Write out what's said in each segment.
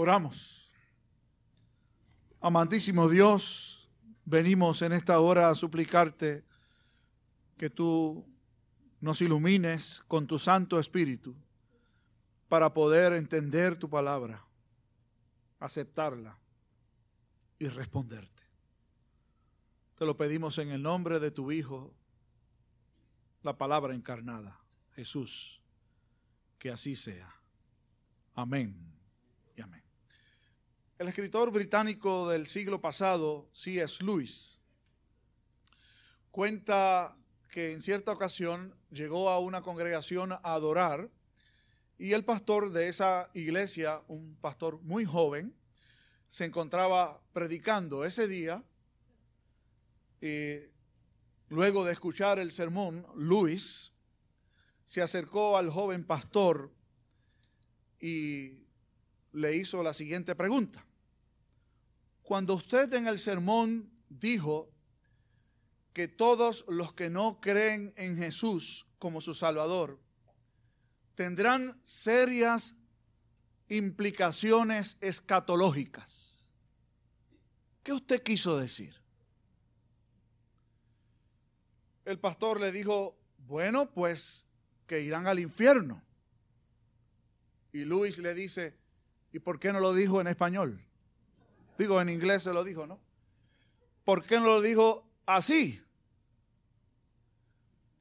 Oramos. Amantísimo Dios, venimos en esta hora a suplicarte que tú nos ilumines con tu Santo Espíritu para poder entender tu palabra, aceptarla y responderte. Te lo pedimos en el nombre de tu Hijo, la palabra encarnada, Jesús, que así sea. Amén. El escritor británico del siglo pasado, C.S. Lewis, cuenta que en cierta ocasión llegó a una congregación a adorar y el pastor de esa iglesia, un pastor muy joven, se encontraba predicando ese día. Y luego de escuchar el sermón, Luis se acercó al joven pastor y le hizo la siguiente pregunta. Cuando usted en el sermón dijo que todos los que no creen en Jesús como su Salvador tendrán serias implicaciones escatológicas. ¿Qué usted quiso decir? El pastor le dijo, bueno, pues que irán al infierno. Y Luis le dice, ¿y por qué no lo dijo en español? Digo, en inglés se lo dijo, ¿no? ¿Por qué no lo dijo así?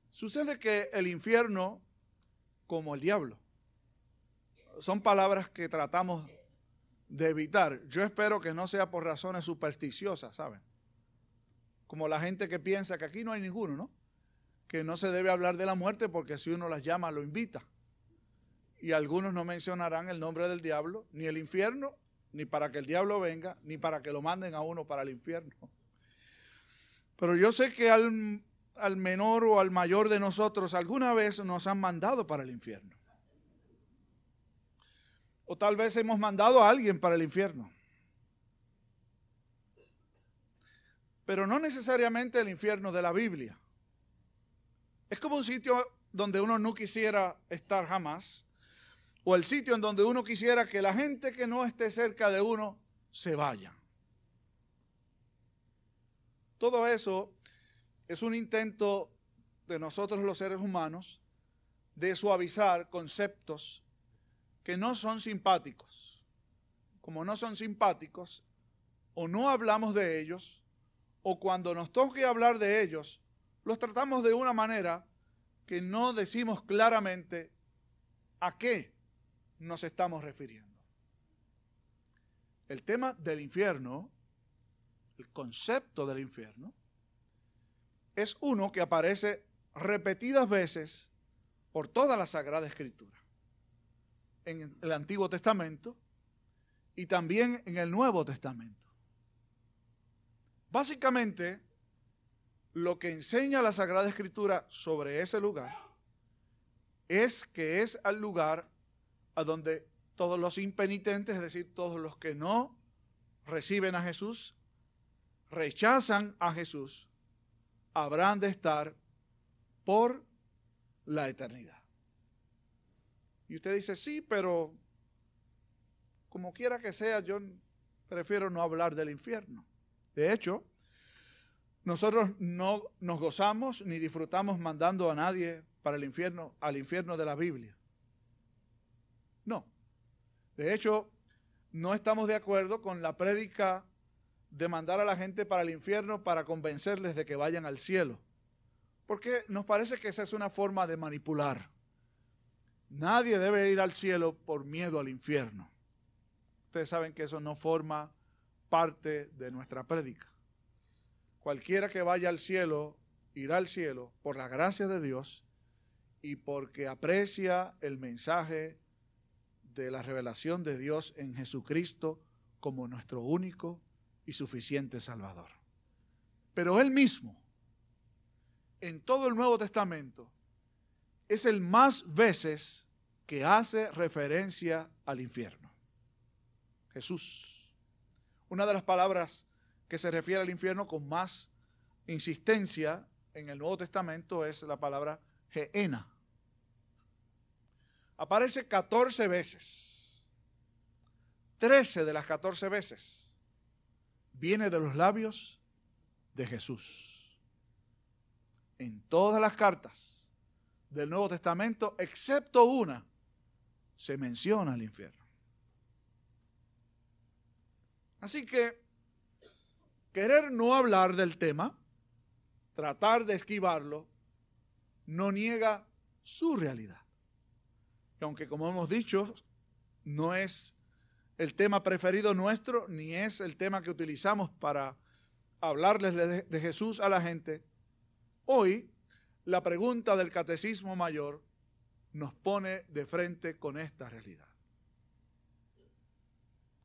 Sucede que el infierno, como el diablo, son palabras que tratamos de evitar. Yo espero que no sea por razones supersticiosas, ¿saben? Como la gente que piensa que aquí no hay ninguno, ¿no? Que no se debe hablar de la muerte porque si uno las llama, lo invita. Y algunos no mencionarán el nombre del diablo, ni el infierno, ni para que el diablo venga, ni para que lo manden a uno para el infierno. Pero yo sé que al, al menor o al mayor de nosotros alguna vez nos han mandado para el infierno. O tal vez hemos mandado a alguien para el infierno. Pero no necesariamente el infierno de la Biblia. Es como un sitio donde uno no quisiera estar jamás o el sitio en donde uno quisiera que la gente que no esté cerca de uno se vaya. Todo eso es un intento de nosotros los seres humanos de suavizar conceptos que no son simpáticos. Como no son simpáticos, o no hablamos de ellos, o cuando nos toque hablar de ellos, los tratamos de una manera que no decimos claramente a qué nos estamos refiriendo. El tema del infierno, el concepto del infierno, es uno que aparece repetidas veces por toda la Sagrada Escritura. En el Antiguo Testamento y también en el Nuevo Testamento. Básicamente, lo que enseña la Sagrada Escritura sobre ese lugar es que es al lugar a donde todos los impenitentes, es decir, todos los que no reciben a Jesús, rechazan a Jesús, habrán de estar por la eternidad. Y usted dice, sí, pero como quiera que sea, yo prefiero no hablar del infierno. De hecho, nosotros no nos gozamos ni disfrutamos mandando a nadie para el infierno, al infierno de la Biblia. No. De hecho, no estamos de acuerdo con la prédica de mandar a la gente para el infierno para convencerles de que vayan al cielo. Porque nos parece que esa es una forma de manipular. Nadie debe ir al cielo por miedo al infierno. Ustedes saben que eso no forma parte de nuestra prédica. Cualquiera que vaya al cielo irá al cielo por la gracia de Dios y porque aprecia el mensaje la revelación de Dios en Jesucristo como nuestro único y suficiente Salvador. Pero Él mismo, en todo el Nuevo Testamento, es el más veces que hace referencia al infierno. Jesús. Una de las palabras que se refiere al infierno con más insistencia en el Nuevo Testamento es la palabra Geena aparece 14 veces. 13 de las 14 veces viene de los labios de Jesús. En todas las cartas del Nuevo Testamento, excepto una, se menciona el infierno. Así que querer no hablar del tema, tratar de esquivarlo, no niega su realidad. Y aunque como hemos dicho, no es el tema preferido nuestro, ni es el tema que utilizamos para hablarles de, Jesús a la gente, hoy la pregunta del catecismo mayor nos pone de frente con esta realidad.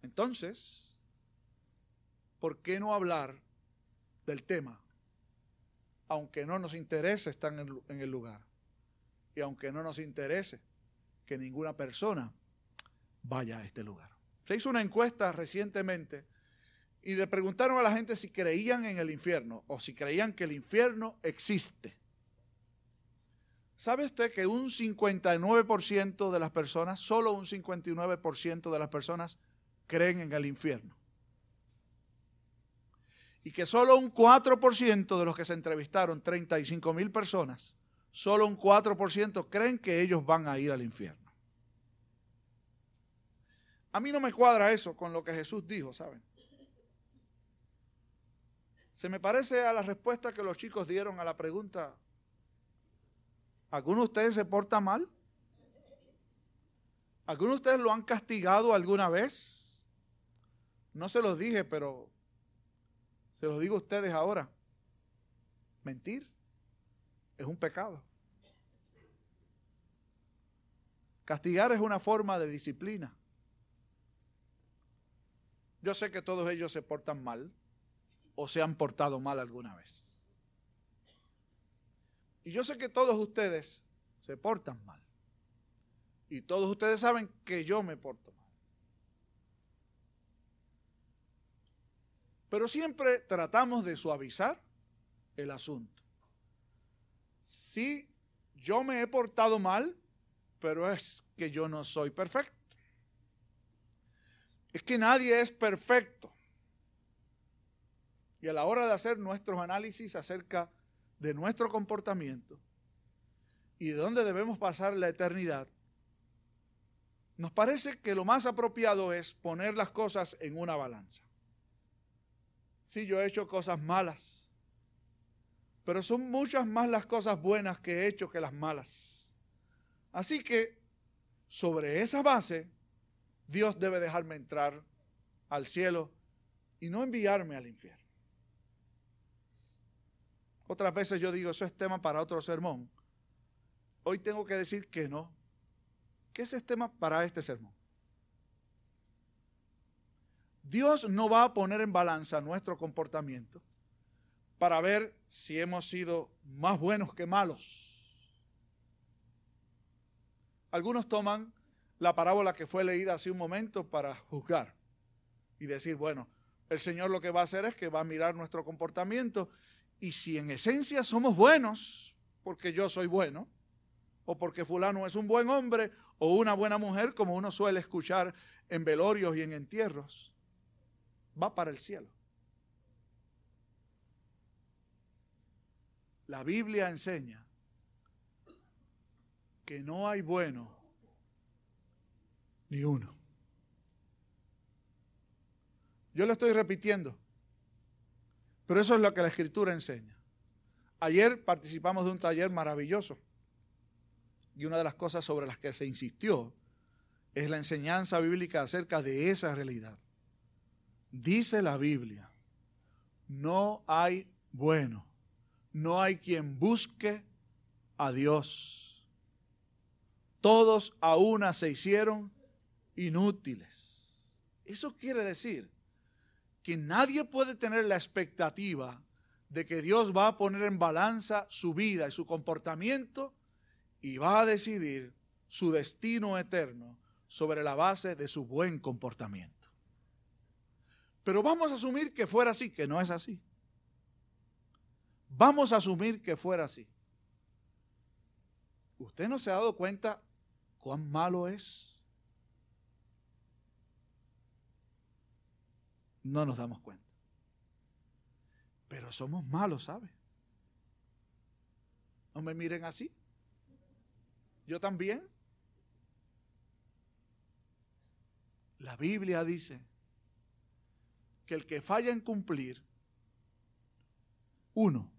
Entonces, ¿por qué no hablar del tema? Aunque no nos interese estar en el lugar y aunque no nos interese que ninguna persona vaya a este lugar. Se hizo una encuesta recientemente y le preguntaron a la gente si creían en el infierno o si creían que el infierno existe. ¿Sabe usted que un 59% de las personas, solo un 59% de las personas creen en el infierno? Y que solo un 4% de los que se entrevistaron, 35 mil personas, solo un 4% creen que ellos van a ir al infierno. A mí no me cuadra eso con lo que Jesús dijo, ¿saben? Se me parece a la respuesta que los chicos dieron a la pregunta, ¿alguno de ustedes se porta mal? ¿Alguno de ustedes lo han castigado alguna vez? No se los dije, pero se los digo a ustedes ahora. Mentir es un pecado. Castigar es una forma de disciplina. Yo sé que todos ellos se portan mal o se han portado mal alguna vez. Y yo sé que todos ustedes se portan mal. Y todos ustedes saben que yo me porto mal. Pero siempre tratamos de suavizar el asunto. Sí, yo me he portado mal, pero es que yo no soy perfecto es que nadie es perfecto. Y a la hora de hacer nuestros análisis acerca de nuestro comportamiento y de dónde debemos pasar la eternidad, nos parece que lo más apropiado es poner las cosas en una balanza. Sí, yo he hecho cosas malas, pero son muchas más las cosas buenas que he hecho que las malas. Así que sobre esa base Dios debe dejarme entrar al cielo y no enviarme al infierno. Otras veces yo digo, eso es tema para otro sermón. Hoy tengo que decir que no, ese es tema para este sermón. Dios no va a poner en balanza nuestro comportamiento para ver si hemos sido más buenos que malos. Algunos toman la parábola que fue leída hace un momento para juzgar y decir, bueno, el Señor lo que va a hacer es que va a mirar nuestro comportamiento y si en esencia somos buenos, porque yo soy bueno, o porque fulano es un buen hombre o una buena mujer, como uno suele escuchar en velorios y en entierros, va para el cielo. La Biblia enseña que no hay bueno ni uno. Yo lo estoy repitiendo, pero eso es lo que la escritura enseña. Ayer participamos de un taller maravilloso y una de las cosas sobre las que se insistió es la enseñanza bíblica acerca de esa realidad. Dice la Biblia, no hay bueno, no hay quien busque a Dios. Todos a una se hicieron inútiles. Eso quiere decir que nadie puede tener la expectativa de que Dios va a poner en balanza su vida y su comportamiento y va a decidir su destino eterno sobre la base de su buen comportamiento. Pero vamos a asumir que fuera así, que no es así. Vamos a asumir que fuera así. ¿Usted no se ha dado cuenta cuán malo es? no nos damos cuenta. Pero somos malos, ¿sabe? No me miren así. Yo también. La Biblia dice que el que falla en cumplir uno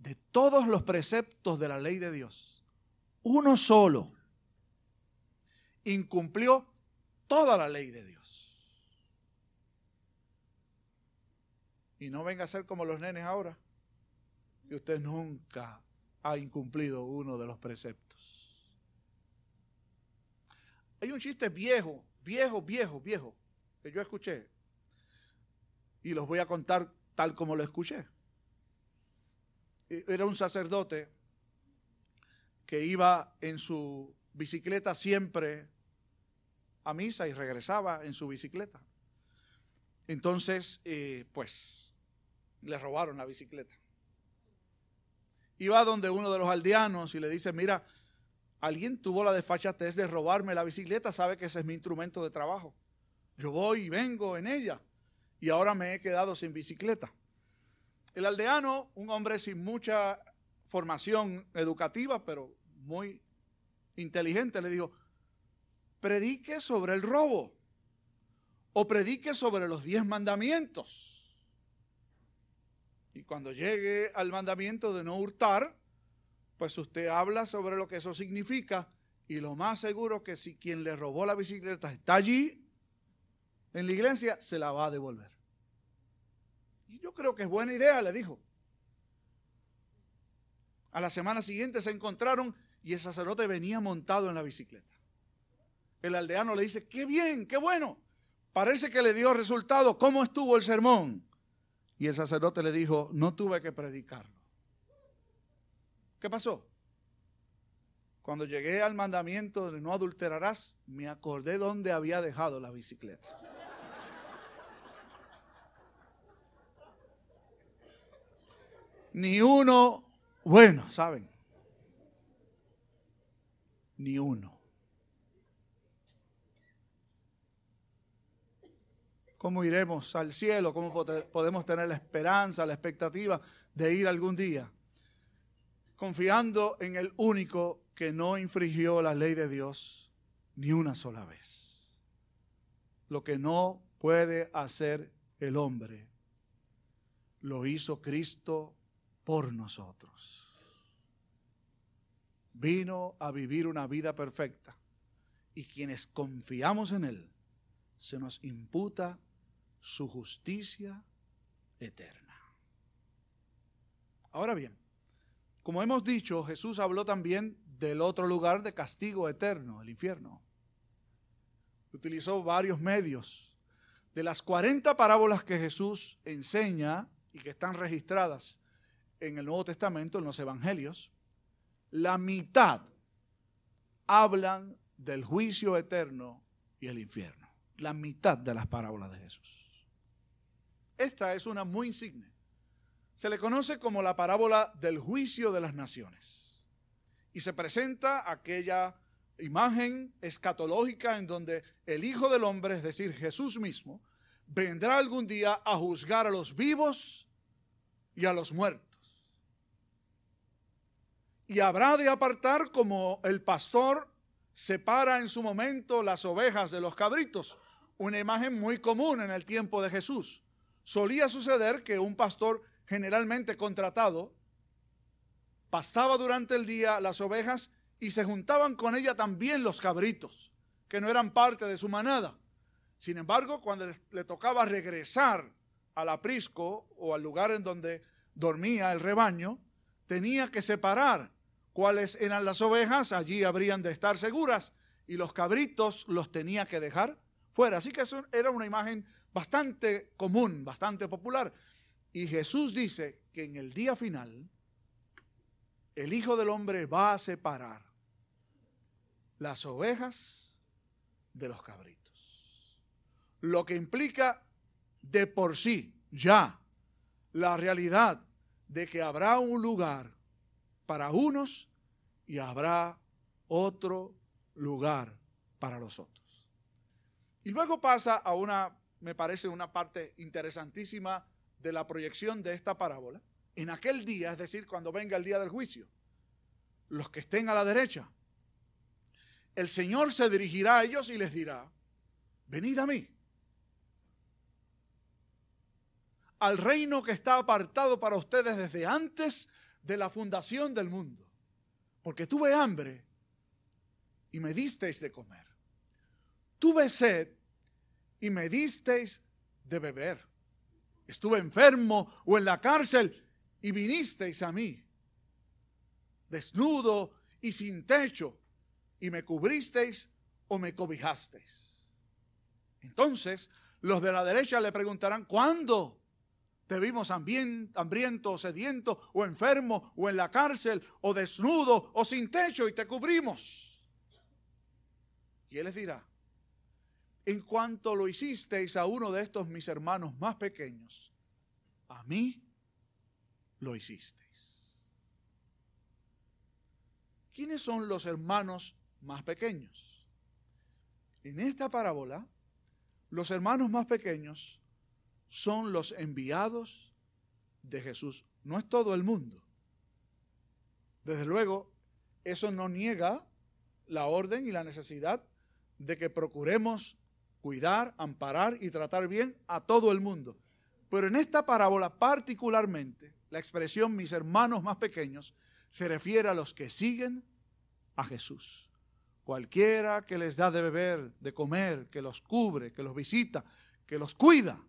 de todos los preceptos de la ley de Dios, uno solo, incumplió toda la ley de Dios. Y no venga a ser como los nenes ahora, que usted nunca ha incumplido uno de los preceptos. Hay un chiste viejo, viejo, viejo, viejo, que yo escuché. Y los voy a contar tal como lo escuché. Era un sacerdote que iba en su bicicleta siempre a misa y regresaba en su bicicleta. Entonces, eh, pues, le robaron la bicicleta. Iba donde uno de los aldeanos y le dice, mira, alguien tuvo la desfachatez de robarme la bicicleta, sabe que ese es mi instrumento de trabajo. Yo voy y vengo en ella y ahora me he quedado sin bicicleta. El aldeano, un hombre sin mucha formación educativa, pero muy inteligente, le dijo, predique sobre el robo o predique sobre los diez mandamientos. Y cuando llegue al mandamiento de no hurtar, pues usted habla sobre lo que eso significa y lo más seguro que si quien le robó la bicicleta está allí en la iglesia, se la va a devolver. Yo creo que es buena idea, le dijo. A la semana siguiente se encontraron y el sacerdote venía montado en la bicicleta. El aldeano le dice, qué bien, qué bueno. Parece que le dio resultado. ¿Cómo estuvo el sermón? Y el sacerdote le dijo, no tuve que predicarlo. ¿Qué pasó? Cuando llegué al mandamiento de no adulterarás, me acordé dónde había dejado la bicicleta. Ni uno bueno, ¿saben? Ni uno. ¿Cómo iremos al cielo? ¿Cómo podemos tener la esperanza, la expectativa de ir algún día? Confiando en el único que no infringió la ley de Dios ni una sola vez. Lo que no puede hacer el hombre, lo hizo Cristo por nosotros. Vino a vivir una vida perfecta y quienes confiamos en Él, se nos imputa su justicia eterna. Ahora bien, como hemos dicho, Jesús habló también del otro lugar de castigo eterno, el infierno. Utilizó varios medios. De las 40 parábolas que Jesús enseña y que están registradas en el Nuevo Testamento, en los Evangelios, la mitad hablan del juicio eterno y el infierno. La mitad de las parábolas de Jesús. Esta es una muy insigne. Se le conoce como la parábola del juicio de las naciones. Y se presenta aquella imagen escatológica en donde el Hijo del Hombre, es decir, Jesús mismo, vendrá algún día a juzgar a los vivos y a los muertos. Y habrá de apartar como el pastor separa en su momento las ovejas de los cabritos, una imagen muy común en el tiempo de Jesús solía suceder que un pastor generalmente contratado pastaba durante el día las ovejas y se juntaban con ella también los cabritos, que no eran parte de su manada. Sin embargo, cuando le tocaba regresar al aprisco o al lugar en donde dormía el rebaño, tenía que separar cuáles eran las ovejas, allí habrían de estar seguras, y los cabritos los tenía que dejar fuera. Así que eso era una imagen bastante común, bastante popular. Y Jesús dice que en el día final el Hijo del Hombre va a separar las ovejas de los cabritos. Lo que implica de por sí ya la realidad de que habrá un lugar para unos y habrá otro lugar para los otros. Y luego pasa a una me parece una parte interesantísima de la proyección de esta parábola. En aquel día, es decir, cuando venga el día del juicio, los que estén a la derecha, el Señor se dirigirá a ellos y les dirá, venid a mí, al reino que está apartado para ustedes desde antes de la fundación del mundo, porque tuve hambre y me disteis de comer, tuve sed y me disteis de beber, estuve enfermo o en la cárcel y vinisteis a mí, desnudo y sin techo, y me cubristeis o me cobijasteis. Entonces los de la derecha le preguntarán, ¿cuándo te vimos hambriento, sediento, o enfermo, o en la cárcel, o desnudo, o sin techo, y te cubrimos? Y él les dirá, en cuanto lo hicisteis a uno de estos mis hermanos más pequeños, a mí lo hicisteis. ¿Quiénes son los hermanos más pequeños? En esta parábola, los hermanos más pequeños son los enviados de Jesús. No es todo el mundo. Desde luego, eso no niega la orden y la necesidad de que procuremos cuidar, amparar y tratar bien a todo el mundo. Pero en esta parábola particularmente, la expresión mis hermanos más pequeños se refiere a los que siguen a Jesús. Cualquiera que les da de beber, de comer, que los cubre, que los visita, que los cuida,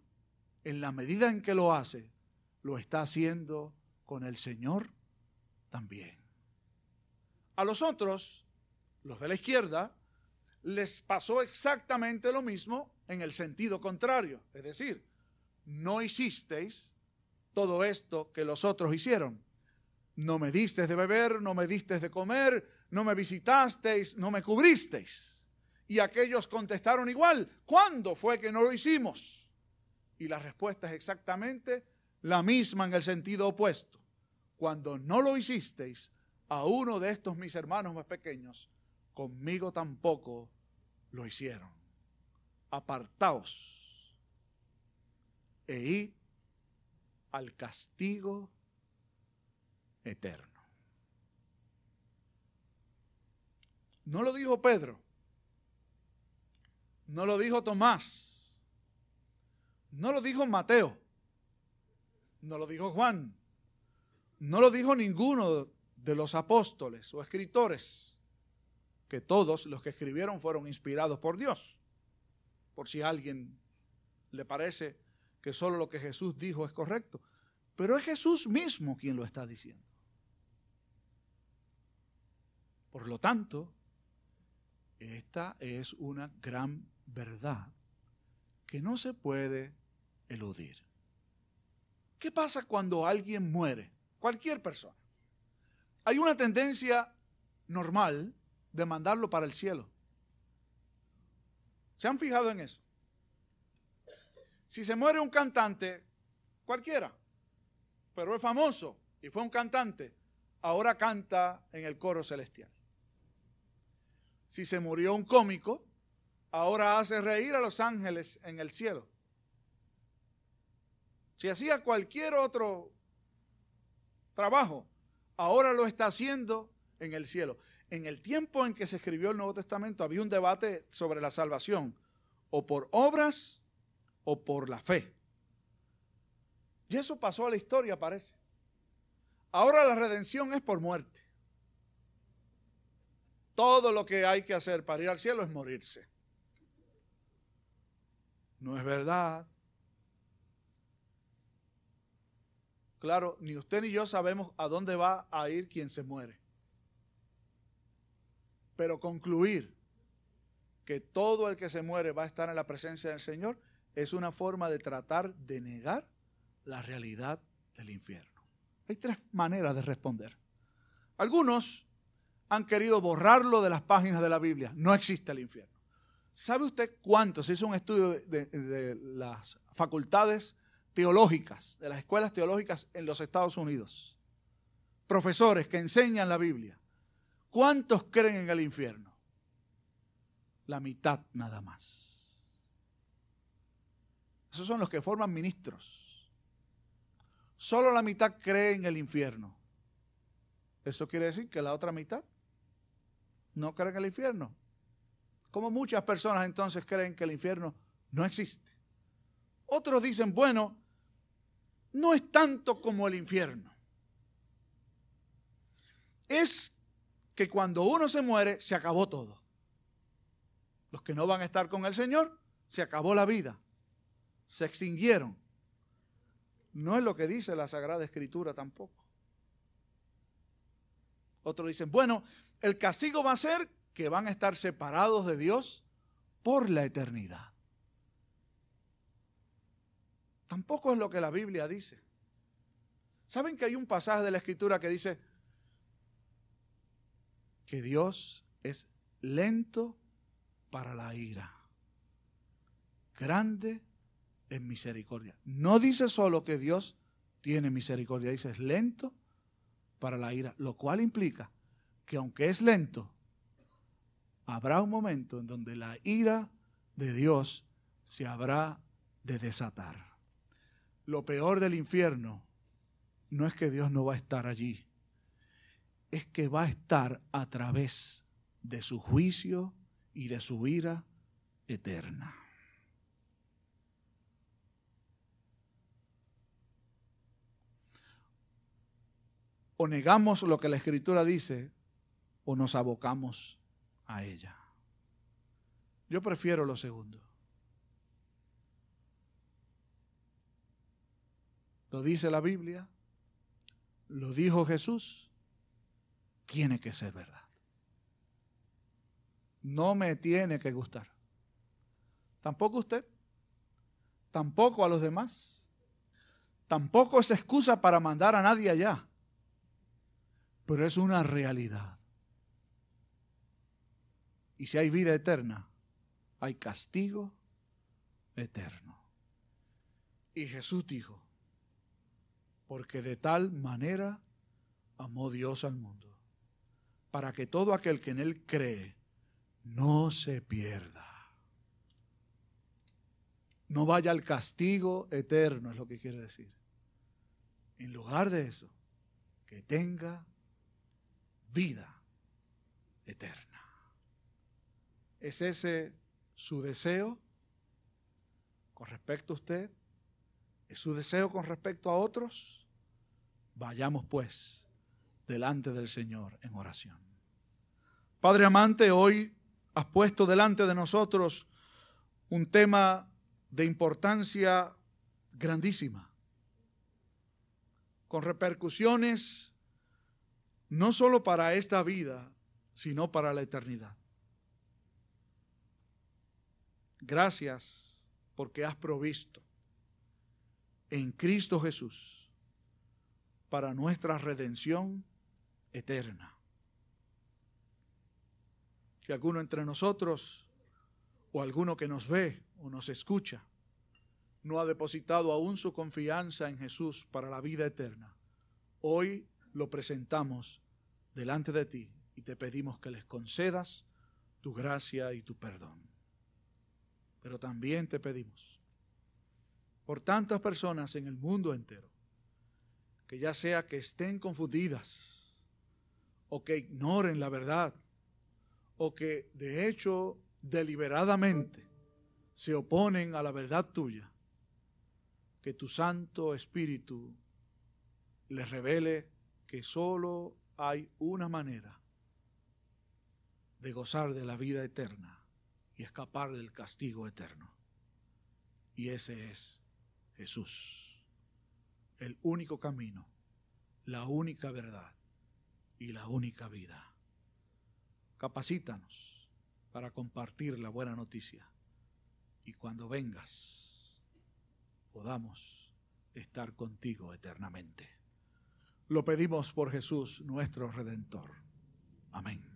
en la medida en que lo hace, lo está haciendo con el Señor también. A los otros, los de la izquierda, les pasó exactamente lo mismo en el sentido contrario. Es decir, no hicisteis todo esto que los otros hicieron. No me disteis de beber, no me disteis de comer, no me visitasteis, no me cubristeis. Y aquellos contestaron igual, ¿cuándo fue que no lo hicimos? Y la respuesta es exactamente la misma en el sentido opuesto. Cuando no lo hicisteis a uno de estos mis hermanos más pequeños, conmigo tampoco lo hicieron. Apartaos e id al castigo eterno. No lo dijo Pedro, no lo dijo Tomás, no lo dijo Mateo, no lo dijo Juan, no lo dijo ninguno de los apóstoles o escritores, que todos los que escribieron fueron inspirados por Dios. Por si a alguien le parece que solo lo que Jesús dijo es correcto. Pero es Jesús mismo quien lo está diciendo. Por lo tanto, esta es una gran verdad que no se puede eludir. ¿Qué pasa cuando alguien muere? Cualquier persona. Hay una tendencia normal de mandarlo para el cielo. ¿Se han fijado en eso? Si se muere un cantante, cualquiera, pero es famoso y fue un cantante, ahora canta en el coro celestial. Si se murió un cómico, ahora hace reír a los ángeles en el cielo. Si hacía cualquier otro trabajo, ahora lo está haciendo en el cielo. En el tiempo en que se escribió el Nuevo Testamento había un debate sobre la salvación, o por obras o por la fe. Y eso pasó a la historia, parece. Ahora la redención es por muerte. Todo lo que hay que hacer para ir al cielo es morirse. No es verdad. Claro, ni usted ni yo sabemos a dónde va a ir quien se muere. Pero concluir que todo el que se muere va a estar en la presencia del Señor es una forma de tratar de negar la realidad del infierno. Hay tres maneras de responder. Algunos han querido borrarlo de las páginas de la Biblia. No existe el infierno. ¿Sabe usted cuánto? Se hizo un estudio de, de las facultades teológicas, de las escuelas teológicas en los Estados Unidos, profesores que enseñan la Biblia, ¿cuántos creen en el infierno? La mitad nada más. Esos son los que forman ministros. Solo la mitad cree en el infierno. Eso quiere decir que la otra mitad no cree en el infierno. Como muchas personas entonces creen que el infierno no existe. Otros dicen, bueno, no es tanto como el infierno. Es que cuando uno se muere, se acabó todo. Los que no van a estar con el Señor, se acabó la vida. Se extinguieron. No es lo que dice la Sagrada Escritura tampoco. Otros dicen, bueno, el castigo va a ser que van a estar separados de Dios por la eternidad. Tampoco es lo que la Biblia dice. ¿Saben que hay un pasaje de la Escritura que dice que Dios es lento para la ira, grande en misericordia? No dice solo que Dios tiene misericordia, dice es lento para la ira, lo cual implica que aunque es lento, habrá un momento en donde la ira de Dios se habrá de desatar. Lo peor del infierno no es que Dios no va a estar allí, es que va a estar a través de su juicio y de su ira eterna. o negamos lo que la escritura dice o nos abocamos a ella. Yo prefiero lo segundo. Lo dice la Biblia, lo dijo Jesús, tiene que ser verdad. No me tiene que gustar. Tampoco usted, tampoco a los demás. Tampoco es excusa para mandar a nadie allá pero es una realidad. Y si hay vida eterna, hay castigo eterno. Y Jesús dijo, porque de tal manera amó Dios al mundo, para que todo aquel que en Él cree no se pierda. No vaya al castigo eterno, es lo que quiere decir. En lugar de eso, que tenga vida eterna. ¿Es ese su deseo con respecto a usted? ¿Es su deseo con respecto a otros? Vayamos pues delante del Señor en oración. Padre amante, hoy has puesto delante de nosotros un tema de importancia grandísima, con repercusiones no solo para esta vida, sino para la eternidad. Gracias porque has provisto en Cristo Jesús para nuestra redención eterna. Si alguno entre nosotros o alguno que nos ve o nos escucha no ha depositado aún su confianza en Jesús para la vida eterna, hoy lo presentamos delante de ti y te pedimos que les concedas tu gracia y tu perdón. Pero también te pedimos por tantas personas en el mundo entero, que ya sea que estén confundidas o que ignoren la verdad o que de hecho deliberadamente se oponen a la verdad tuya, que tu Santo Espíritu les revele que solo hay una manera de gozar de la vida eterna y escapar del castigo eterno. Y ese es Jesús, el único camino, la única verdad y la única vida. Capacítanos para compartir la buena noticia y cuando vengas podamos estar contigo eternamente. Lo pedimos por Jesús, nuestro Redentor. Amén.